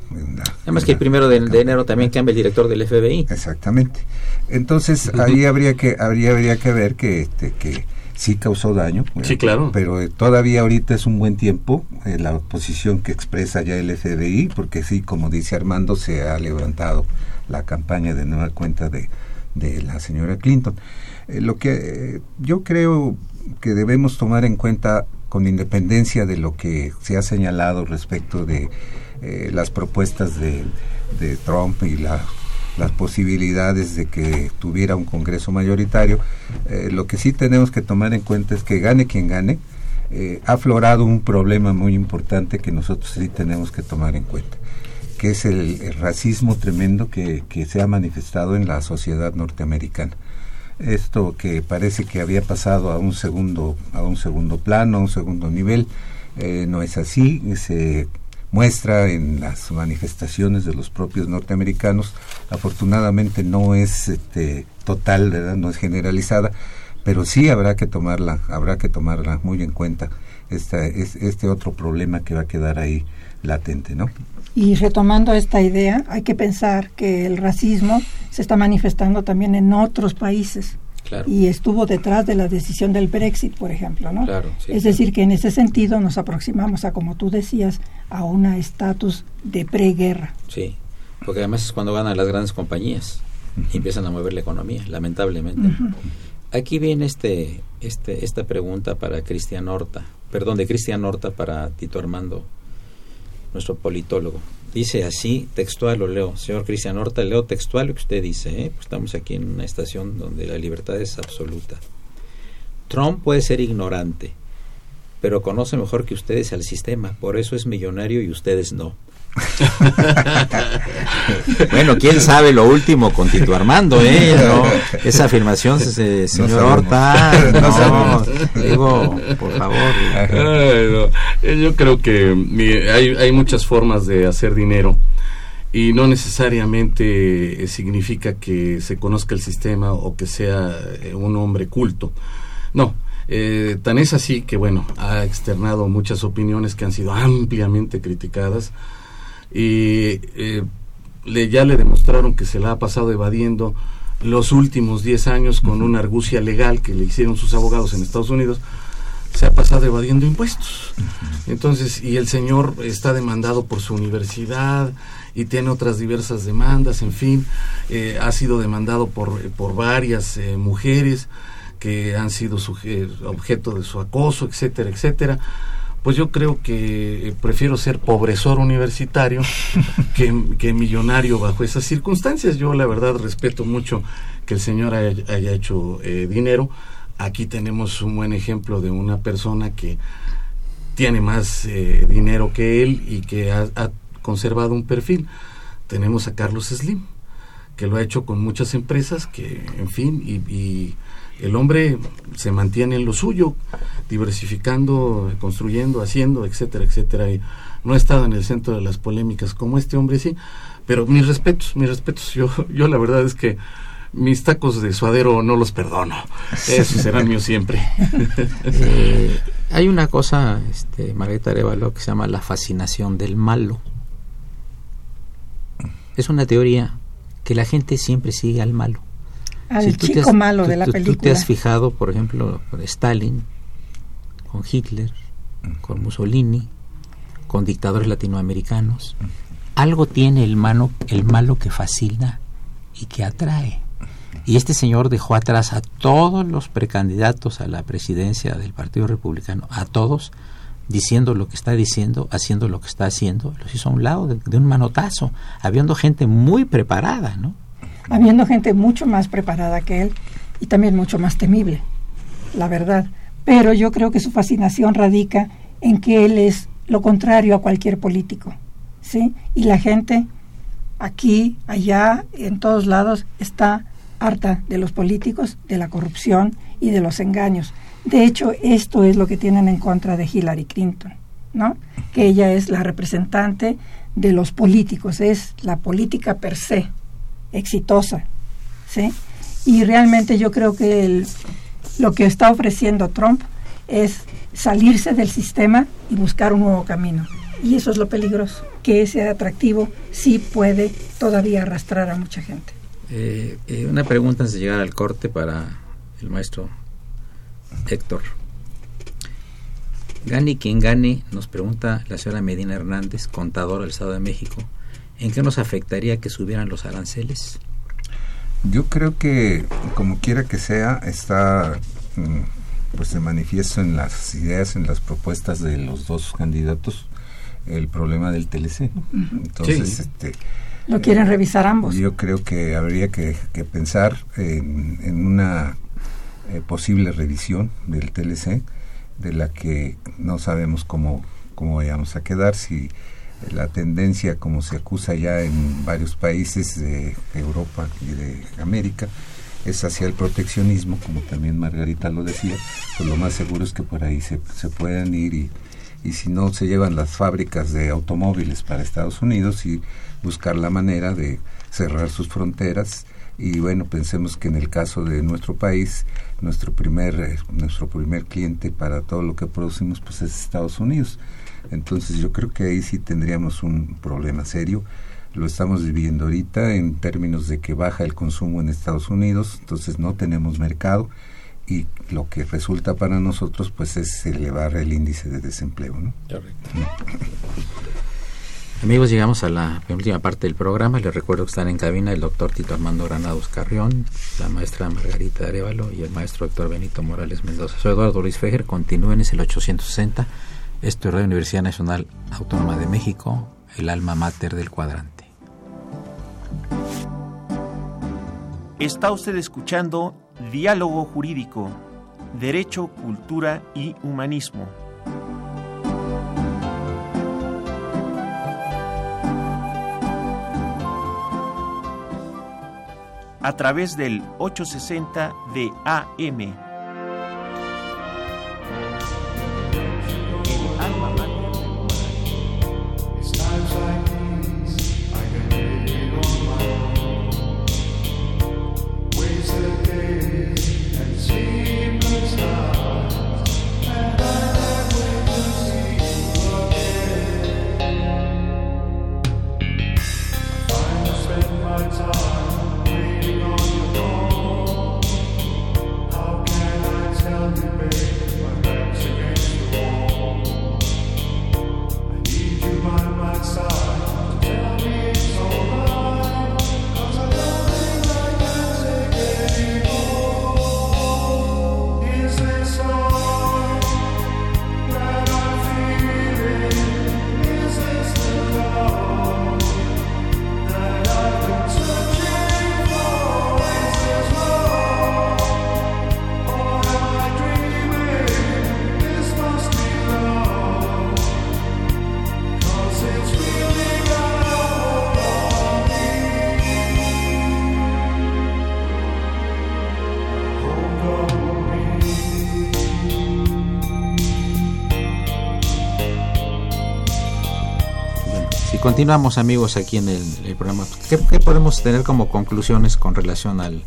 Además que el primero de, enero también cambia el director del FBI. Exactamente. Entonces ahí habría que habría habría que ver que este que sí causó daño. Sí, claro. Pero eh, todavía ahorita es un buen tiempo eh, la oposición que expresa ya el FBI, porque sí, como dice Armando, se ha levantado la campaña de nueva cuenta de, de la señora Clinton. Eh, lo que yo creo que debemos tomar en cuenta, con independencia de lo que se ha señalado respecto de las propuestas de, de Trump y la las posibilidades de que tuviera un Congreso mayoritario. Eh, lo que sí tenemos que tomar en cuenta es que gane quien gane, eh, ha aflorado un problema muy importante que nosotros sí tenemos que tomar en cuenta, que es el, racismo tremendo que, que, se ha manifestado en la sociedad norteamericana. Esto que parece que había pasado a un segundo, a un segundo plano, a un segundo nivel, Eh, no es así, se muestra en las manifestaciones de los propios norteamericanos. Afortunadamente no es este, total, ¿verdad? no es generalizada, pero sí habrá que tomarla, habrá que tomarla muy en cuenta esta, es, este otro problema que va a quedar ahí latente, ¿no? Y retomando esta idea, hay que pensar que el racismo se está manifestando también en otros países. Y estuvo detrás de la decisión del Brexit, por ejemplo, ¿no? es decir, que en ese sentido nos aproximamos a, como tú decías, a un estatus de preguerra. Sí, porque además es cuando van a las grandes compañías y empiezan a mover la economía, lamentablemente. Aquí viene este, este, esta pregunta para Cristian Horta, perdón, de Cristian Horta para Tito Armando, nuestro politólogo. Dice así, textual lo leo. Señor Cristian Horta, leo textual lo que usted dice. ¿eh? Pues estamos aquí en una estación donde la libertad es absoluta. Trump puede ser ignorante, pero conoce mejor que ustedes al sistema. Por eso es millonario y ustedes no. <laughs> bueno, quién sabe lo último con Tito Armando, ¿eh? esa afirmación, señor Horta, <laughs> no, digo, por favor. yo creo que hay, hay muchas formas de hacer dinero y no necesariamente significa que se conozca el sistema o que sea eh, un hombre culto. No, eh, tan es así que, bueno, ha externado muchas opiniones que han sido ampliamente criticadas y eh, le, ya le demostraron que se la ha pasado evadiendo los últimos 10 años con una argucia legal que le hicieron sus abogados en Estados Unidos, se ha pasado evadiendo impuestos. Entonces, y el señor está demandado por su universidad y tiene otras diversas demandas, en fin, eh, ha sido demandado por, por varias eh, mujeres que han sido objeto de su acoso, etcétera, etcétera pues yo creo que prefiero ser pobresor universitario <laughs> que, millonario bajo esas circunstancias. Yo la verdad respeto mucho que el señor haya, hecho eh, dinero. Aquí tenemos un buen ejemplo de una persona que tiene más eh, dinero que él y que ha, conservado un perfil. Tenemos a Carlos Slim, que lo ha hecho con muchas empresas, que en fin, y el hombre se mantiene en lo suyo, diversificando, construyendo, haciendo, etcétera, etcétera. Y no ha estado en el centro de las polémicas como este hombre sí, pero mis respetos, mis respetos. Yo, yo la verdad es que mis tacos de suadero no los perdono. Esos serán míos siempre. <laughs> Eh, hay una cosa, este, Margarita Arevalo, que se llama la fascinación del malo. Es una teoría que la gente siempre sigue al malo al chico malo de la película. Tú te has fijado, por ejemplo, con Stalin, con Hitler, con Mussolini, con dictadores latinoamericanos. Algo tiene el, mano, el malo que fascina y que atrae. Y este señor dejó atrás a todos los precandidatos a la presidencia del Partido Republicano, a todos, diciendo lo que está diciendo, haciendo lo que está haciendo, los hizo a un lado de, de un manotazo, habiendo gente muy preparada, ¿no? Habiendo gente mucho más preparada que él y también mucho más temible, la verdad. Pero yo creo que su fascinación radica en que él es lo contrario a cualquier político, ¿sí? Y la gente aquí, allá, en todos lados está harta de los políticos, de la corrupción y de los engaños. De hecho, esto es lo que tienen en contra de Hillary Clinton, ¿no? Que ella es la representante de los políticos, es la política per se, exitosa. ¿sí? Y realmente yo creo que lo que está ofreciendo Trump es salirse del sistema y buscar un nuevo camino. Y eso es lo peligroso, que ese atractivo sí puede todavía arrastrar a mucha gente. Eh, eh, una pregunta antes de llegar al corte para el maestro Héctor. Gane quien gane, nos pregunta la señora Medina Hernández, contadora del Estado de México. ¿En qué nos afectaría que subieran los aranceles? Yo creo que, como quiera que sea, está mm, pues se manifiesta en las ideas, en las propuestas de los dos candidatos, el problema del TLC. Entonces, este, lo quieren eh, revisar ambos. Yo creo que habría que, pensar en, una eh, posible revisión del TLC, de la que no sabemos cómo, cómo vayamos a quedar, si la tendencia, como se acusa ya en varios países de Europa y de América, es hacia el proteccionismo, como también Margarita lo decía, pues lo más seguro es que por ahí se, se puedan ir y, y si no se llevan las fábricas de automóviles para Estados Unidos y buscar la manera de cerrar sus fronteras. Y bueno pensemos que en el caso de nuestro país nuestro primer eh, nuestro primer cliente para todo lo que producimos pues es Estados Unidos entonces yo creo que ahí sí tendríamos un problema serio lo estamos viviendo ahorita en términos de que baja el consumo en Estados Unidos entonces no tenemos mercado y lo que resulta para nosotros pues es elevar el índice de desempleo ¿no? <laughs> Amigos, llegamos a la última parte del programa. Les recuerdo que están en cabina el doctor Tito Armando Granados Carrión, la maestra Margarita Arevalo y el maestro doctor Benito Morales Mendoza. Soy Eduardo Luis Fejer. Continúen, es el 860. Esto es Radio Universidad Nacional Autónoma de México, el alma mater del cuadrante. Está usted escuchando Diálogo Jurídico, Derecho, Cultura y Humanismo. a través del 860 de AM. Continuamos amigos aquí en el, programa. ¿Qué, podemos tener como conclusiones con relación al,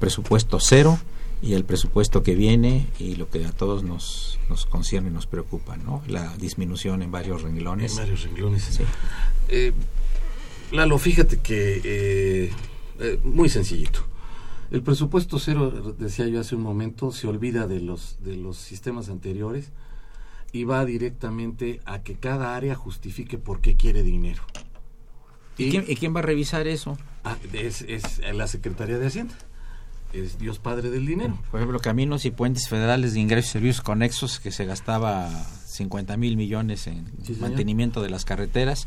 presupuesto cero y el presupuesto que viene y lo que a todos nos, nos concierne y nos preocupa, ¿no? La disminución en varios renglones. En varios renglones. Sí. Eh, Lalo, fíjate que eh, eh, muy sencillito. El presupuesto cero, decía yo hace un momento, se olvida de los, de los sistemas anteriores y va directamente a que cada área justifique por qué quiere dinero. ¿Y, quién, va a revisar eso? Ah, es, es, la Secretaría de Hacienda. Es Dios Padre del dinero. Por ejemplo, caminos y puentes federales de ingresos y servicios conexos que se gastaba 50 mil millones en mantenimiento de las carreteras,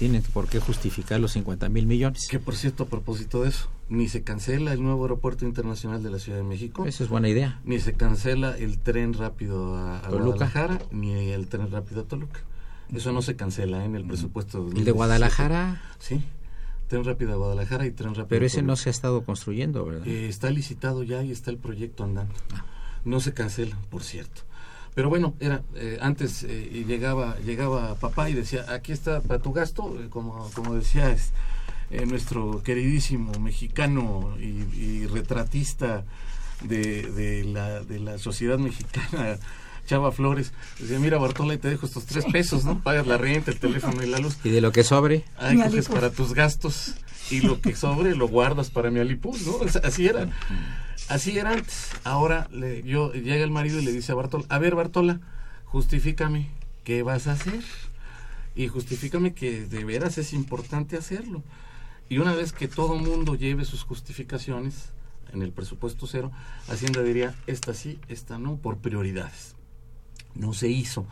tienen por qué justificar los 50 mil millones. Que por cierto, a propósito de eso, ni se cancela el nuevo aeropuerto internacional de la Ciudad de México. Eso es buena idea. Ni se cancela el tren rápido a, Guadalajara, ni el tren rápido a Toluca. Eso no se cancela en el presupuesto. ¿El de Guadalajara? Sí. Tren rápido a Guadalajara y tren rápido Pero ese no se ha estado construyendo, ¿verdad? Eh, está licitado ya y está el proyecto andando. Ah. No se cancela, por cierto. Pero bueno, era eh, antes eh, llegaba llegaba papá y decía, aquí está para tu gasto, eh, como, como decía es, nuestro queridísimo mexicano y, retratista de, la, de la sociedad mexicana, Chava Flores, decía, mira Bartola, y te dejo estos tres pesos, ¿no? Pagas la renta, el teléfono y la luz. ¿Y de lo que sobre? Ahí coges para tus gastos y lo que sobre lo guardas para mi alipuz, ¿no? Así era. Así era antes. Ahora le, yo llega el marido y le dice a Bartola, a ver Bartola, justifícame, ¿qué vas a hacer? Y justifícame que de veras es importante hacerlo. Y una vez que todo mundo lleve sus justificaciones en el presupuesto cero, Hacienda diría, esta sí, esta no, por prioridades. No se hizo.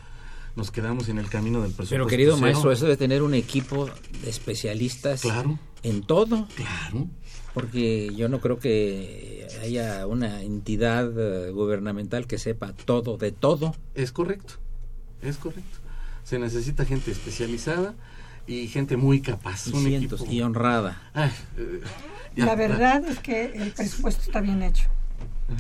Nos quedamos en el camino del presupuesto. Pero querido maestro, eso de tener un equipo de especialistas claro, en todo. Claro porque yo no creo que haya una entidad eh, gubernamental que sepa todo de todo. Es correcto, es correcto. Se necesita gente especializada y gente muy capaz. Y, honrada. Eh, la verdad es que el presupuesto está bien hecho.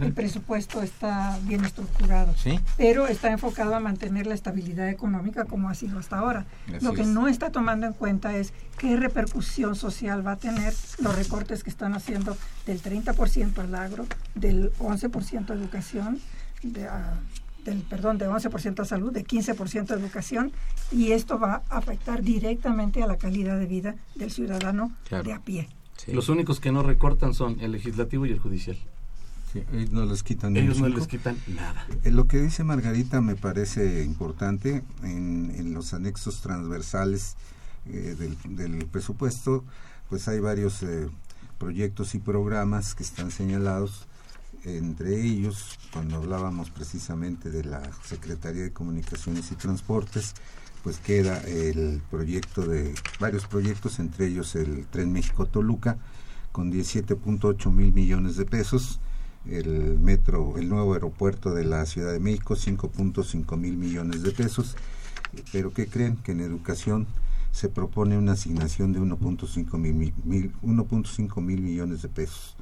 El presupuesto está bien estructurado, Sí. pero está enfocado a mantener la estabilidad económica como ha sido hasta ahora. Así Lo que es. no está tomando en cuenta es qué repercusión social va a tener los recortes que están haciendo del 30% al agro, del 11% a educación, de, ah, del perdón, de 11% a salud, de 15% a educación, y esto va a afectar directamente a la calidad de vida del ciudadano Claro. de a pie. Sí. Los únicos que no recortan son el legislativo y el judicial. Sí, ellos no les quitan Ellos no les quitan nada. Eh, Lo que dice Margarita me parece importante en, en los anexos transversales eh, del, del presupuesto, pues hay varios eh, proyectos y programas que están señalados, entre ellos, cuando hablábamos precisamente de la Secretaría de Comunicaciones y Transportes, pues queda el proyecto de varios proyectos, entre ellos el Tren México-Toluca, con 17.8 mil millones de pesos, el metro, el nuevo aeropuerto de la Ciudad de México, 5.5 mil millones de pesos. Pero ¿qué creen? Que en educación se propone una asignación de 1.5 mil, mil, 1.5 mil millones de pesos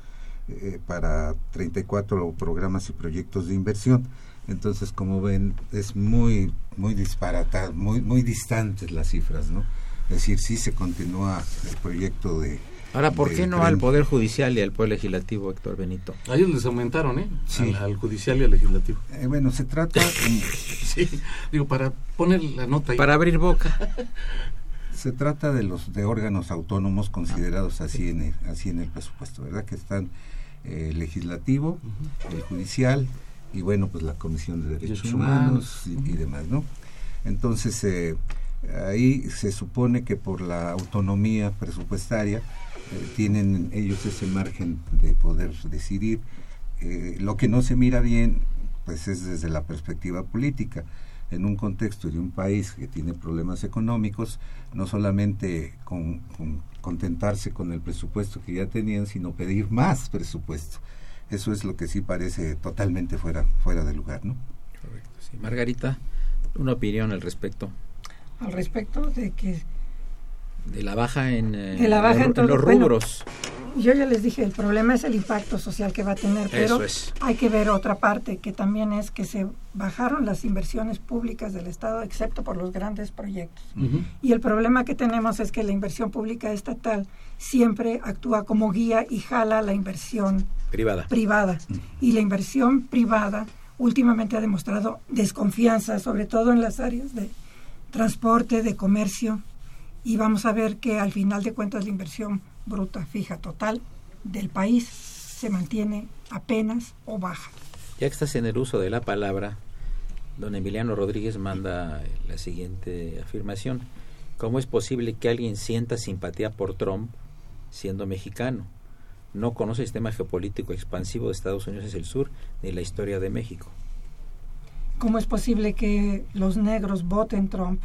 eh, para 34 programas y proyectos de inversión. Entonces, como ven, es muy, muy disparatado, muy, muy distantes las cifras, ¿no? Es decir, sí se continúa el proyecto de... Ahora, ¿por qué no al Poder Judicial y al Poder Legislativo, Héctor Benito? A ellos les aumentaron, ¿eh? Sí. Al, al judicial y al legislativo. Eh, bueno, se trata, <laughs> Sí, digo, para poner la nota ahí. Para abrir boca. <laughs> se trata de los de órganos autónomos considerados así en el, así en el presupuesto, ¿verdad? Que están eh, el legislativo, el judicial y bueno, pues la Comisión de Derechos Humanos y, Humanos. y demás, ¿no? Entonces, eh, ahí se supone que por la autonomía presupuestaria eh, tienen ellos ese margen de poder decidir. Eh, lo que no se mira bien, pues es desde la perspectiva política. En un contexto de un país que tiene problemas económicos, no solamente con, con contentarse con el presupuesto que ya tenían, sino pedir más presupuesto. Eso es lo que sí parece totalmente fuera, fuera de lugar, ¿no? Correcto, sí. Margarita, una opinión al respecto Al respecto de que de la baja en, eh, De la baja en los- todo- los bueno, rubros. yo ya les dije, el problema es el impacto social que va a tener, pero Eso es. hay que ver otra parte que también es que se bajaron las inversiones públicas del Estado, excepto por los grandes proyectos. Y el problema que tenemos es que la inversión pública estatal siempre actúa como guía y jala la inversión Privada. privada. Y la inversión privada últimamente ha demostrado desconfianza, sobre todo en las áreas de transporte, de comercio. Y vamos a ver que al final de cuentas la inversión bruta fija total del país se mantiene apenas o baja. Ya que estás en el uso de la palabra, don Emiliano Rodríguez manda la siguiente afirmación. ¿Cómo es posible que alguien sienta simpatía por Trump siendo mexicano? No conoce el sistema geopolítico expansivo de Estados Unidos hacia el sur ni la historia de México. ¿Cómo es posible que los negros voten Trump?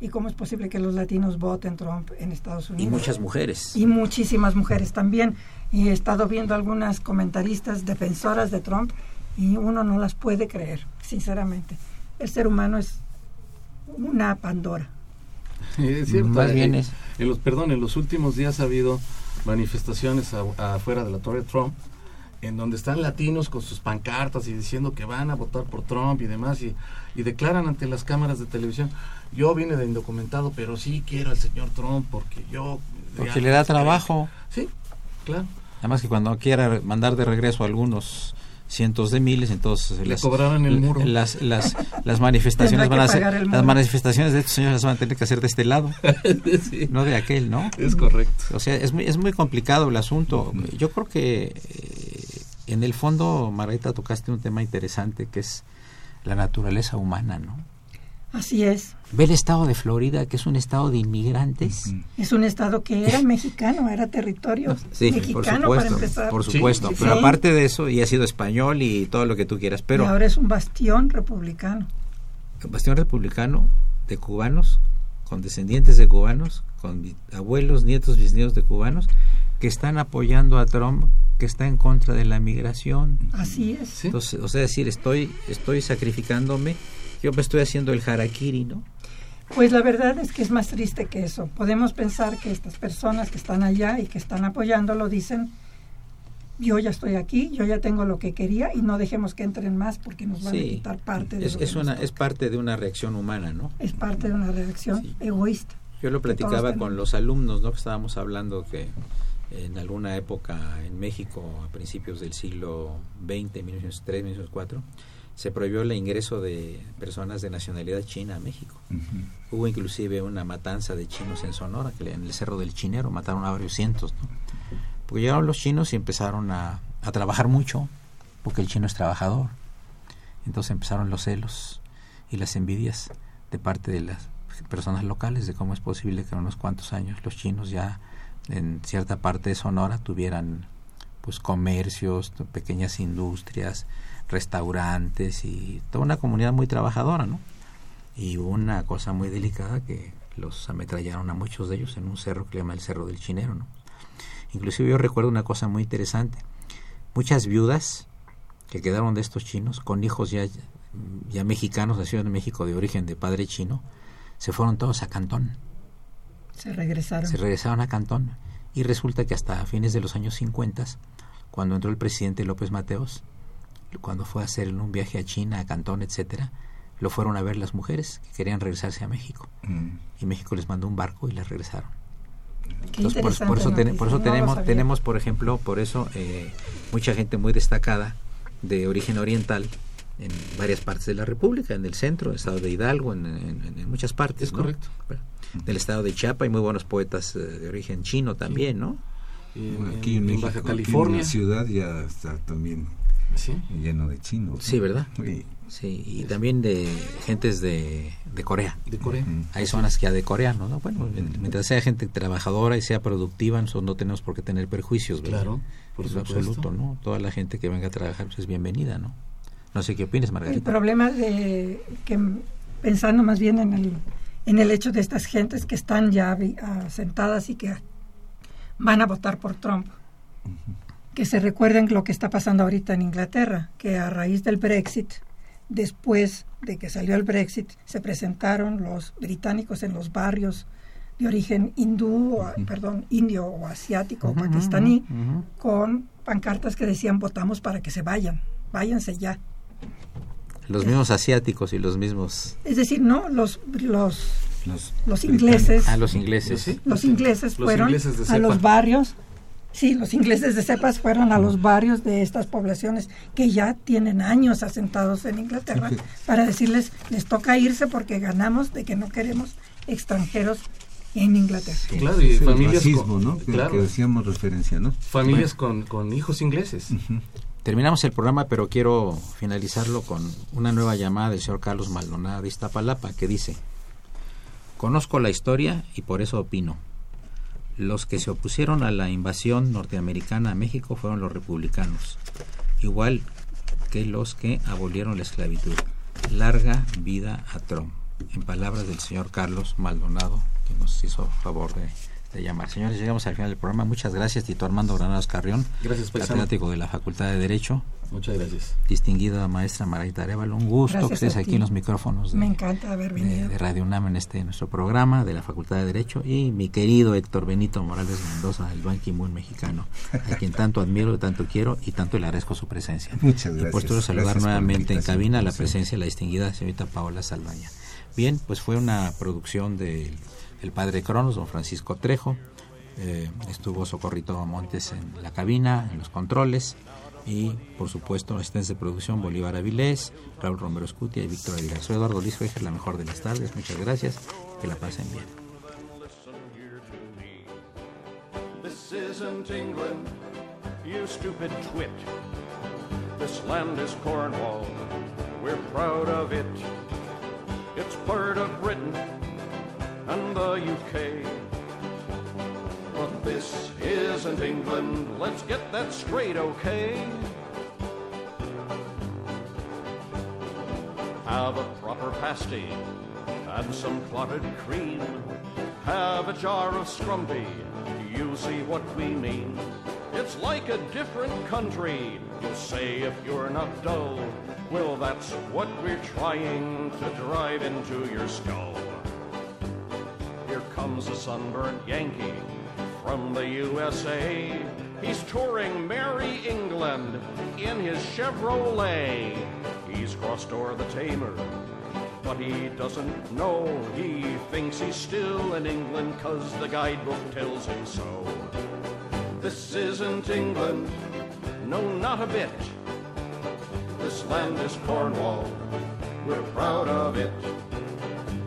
¿Y cómo es posible que los latinos voten Trump en Estados Y Unidos? muchas mujeres. y muchísimas mujeres también. Y he estado viendo algunas comentaristas defensoras de Trump y uno no las puede creer, sinceramente. El ser humano es una Pandora. Es cierto. Más eh, bien es- En los, perdón, en los últimos días ha habido manifestaciones a- afuera de la Torre Trump en donde están latinos con sus pancartas y diciendo que van a votar por Trump y demás y, y declaran ante las cámaras de televisión yo vine de indocumentado pero sí quiero al señor Trump porque yo Porque le da trabajo. sí claro Además que cuando quiera mandar de regreso a algunos cientos de miles, entonces Le las, cobrarán el muro. Las, las, <laughs> las manifestaciones van a ser, las manifestaciones de estos señores las van a tener que hacer de este lado, <laughs> Sí, no de aquel, ¿no? es correcto O sea, es muy, es muy complicado el asunto. Yo creo que eh, en el fondo, Margarita, tocaste un tema interesante que es la naturaleza humana, ¿no? Así es. Ve el estado de Florida, que es un estado de inmigrantes. Es un estado que era mexicano, era territorio <laughs> Sí, por mexicano para empezar. por supuesto. sí, pero sí. aparte de eso, y ha sido español y todo lo que tú quieras, pero y ahora es un bastión republicano. bastión republicano de cubanos, con descendientes de cubanos, con abuelos, nietos, bisnietos de cubanos, que están apoyando a Trump, que está en contra de la migración. Así es. Entonces, o sea, decir, estoy, estoy sacrificándome, yo me estoy haciendo el harakiri, ¿no? Pues la verdad es que es más triste que eso. Podemos pensar que estas personas que están allá y que están apoyándolo dicen, yo ya estoy aquí, yo ya tengo lo que quería y no dejemos que entren más porque nos van a quitar parte de es, lo es una parte de una reacción humana, ¿no? es parte de una reacción Sí. egoísta. Yo lo platicaba con los alumnos, ¿no? Que estábamos hablando que en alguna época en México, a principios del siglo XX, 1903, 1904, se prohibió el ingreso de personas de nacionalidad china a México. Hubo inclusive una matanza de chinos en Sonora, que en el Cerro del Chinero mataron a varios cientos, ¿no? Porque llegaron los chinos y empezaron a, a trabajar mucho, porque el chino es trabajador. Entonces empezaron los celos y las envidias de parte de las personas locales de cómo es posible que en unos cuantos años los chinos ya en cierta parte de Sonora tuvieran pues comercios, pequeñas industrias, restaurantes y toda una comunidad muy trabajadora, ¿no? Y una cosa muy delicada que los ametrallaron a muchos de ellos en un cerro que le llama el Cerro del Chinero, ¿no? Inclusive yo recuerdo una cosa muy interesante. Muchas viudas que quedaron de estos chinos, con hijos ya, ya mexicanos, nacidos en México de origen de padre chino, se fueron todos a Cantón, Se regresaron. se regresaron a Cantón. Y resulta que hasta fines de los años 50, cuando entró el presidente López Mateos, cuando fue a hacer un viaje a China, a Cantón, etcétera, lo fueron a ver las mujeres que querían regresarse a México. Mm. Y México les mandó un barco y las regresaron. Qué Entonces, por, por eso, ten- por eso no tenemos, tenemos, por ejemplo, por eso eh, mucha gente muy destacada de origen oriental en varias partes de la República, en el centro, en el estado de Hidalgo, en, en- en muchas partes. Es ¿no? correcto. Del estado de Chiapas hay muy buenos poetas eh, de origen chino también, ¿no? En, Bueno, aquí en, en México, Baja aquí California. en la ciudad ya está también Sí. lleno de chinos. ¿no? Sí, ¿verdad? Sí. Sí, y también de gentes de, de Corea. De Corea. Hay zonas que ya de coreanos, ¿no? Bueno, mientras sea gente trabajadora y sea productiva, nosotros no tenemos por qué tener perjuicios, ¿verdad? Claro, por supuesto. absoluto, ¿no? Toda la gente que venga a trabajar pues, es bienvenida, ¿no? No sé qué opinas, El Margarita. problema de que pensando más bien en el en el hecho de estas gentes que están ya vi- asentadas y que van a votar por Trump. Que se recuerden lo que está pasando ahorita en Inglaterra, que a raíz del Brexit, después de que salió el Brexit, se presentaron los británicos en los barrios de origen hindú, o, perdón, indio o asiático o pakistaní, con pancartas que decían votamos para que se vayan, váyanse ya. Los mismos asiáticos y los mismos... Es decir, no, los, los, Los, los ingleses, Ah, los ingleses. Sí. los ingleses Los fueron ingleses a los barrios, sí, los ingleses de cepas fueron a los barrios de estas poblaciones que ya tienen años asentados en Inglaterra para decirles, les toca irse porque ganamos de que no queremos extranjeros en Inglaterra. Claro, y el familias racismo, con, ¿no? Que, claro, que decíamos referencia, ¿no? familias con, con hijos ingleses. Terminamos el programa, pero quiero finalizarlo con una nueva llamada del señor Carlos Maldonado de Iztapalapa que dice, conozco la historia y por eso opino. Los que se opusieron a la invasión norteamericana a México fueron los republicanos, igual que los que abolieron la esclavitud. Larga vida a Trump. En palabras del señor Carlos Maldonado, que nos hizo favor de, de llamar. Señores, llegamos al final del programa. Muchas gracias, Tito Armando Granados Carrión, Gracias, paisano. catedrático de la Facultad de Derecho Muchas gracias. distinguida maestra Margarita Arevalo. Un gusto Gracias que estés aquí en los micrófonos de, Me encanta haber venido. de Radio UNAM en este nuestro programa de la Facultad de Derecho y mi querido Héctor Benito Morales Mendoza del Ban Ki-moon mexicano, a quien tanto admiro, tanto quiero y tanto le agradezco su presencia. Muchas Y gracias. saludar Gracias por la nuevamente en cabina la presencia de la distinguida señorita Paola Saldaña. Bien, pues fue una producción del el padre Cronos, don Francisco Trejo. Eh, estuvo Socorrito Montes en la cabina, en los controles. Y, por supuesto, asistentes de producción Bolívar Avilés, Raúl Romero Escutia y Víctor Aguilar. Soy Eduardo Luis Fejer, la mejor de las tardes. Muchas gracias. Que la pasen bien. Cornwall, we're proud of it. It's part of Britain and the UK. But this isn't England, let's get that straight, okay? Have a proper pasty and some clotted cream. Have a jar of scrumpy, you'll see what we mean. It's like a different country, you'll say if you're not dull. Well, that's what we're trying to drive into your skull. Comes a sunburned Yankee from the USA. He's touring Merry England. In his Chevrolet. He's crossed o'er the Tamer, but he doesn't know. He thinks he's still in England, cause the guidebook tells him so. This isn't England, no, not a bit. This land is Cornwall, we're proud of it.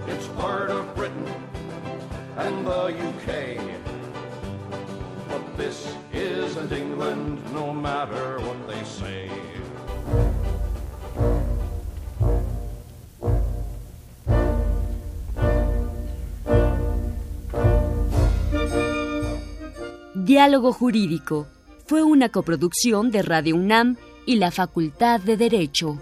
It's part of and the UK. But this isn't England, no matter what they say. Diálogo Jurídico fue una coproducción de Radio UNAM y la Facultad de Derecho.